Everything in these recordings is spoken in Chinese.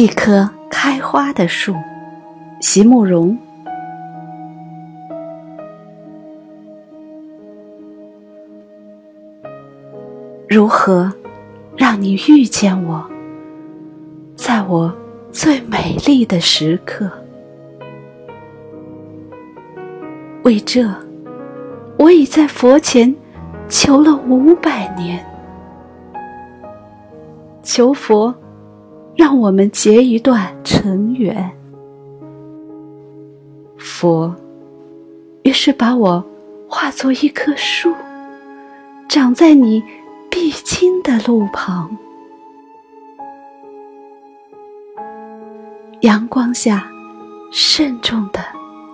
一棵开花的树，席慕容。如何让你遇见我，在我最美丽的时刻？为这，我已在佛前求了五百年，求佛让我们结一段尘缘。佛于是把我化作一棵树，长在你。必经的路旁，阳光下慎重的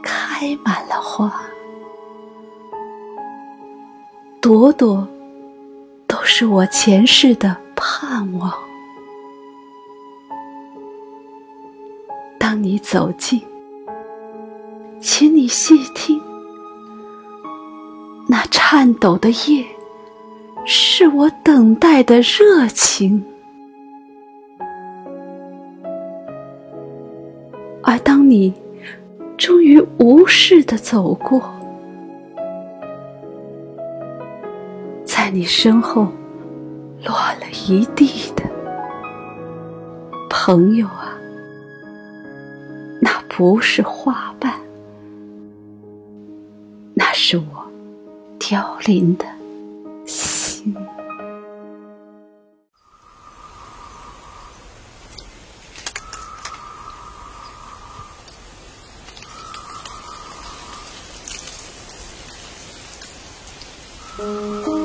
开满了花，朵朵都是我前世的盼望。当你走近，请你细听，那颤抖的叶。是我等待的热情，而当你终于无视的走过，在你身后落了一地的朋友啊，不是花瓣，那是我凋零的。嗯。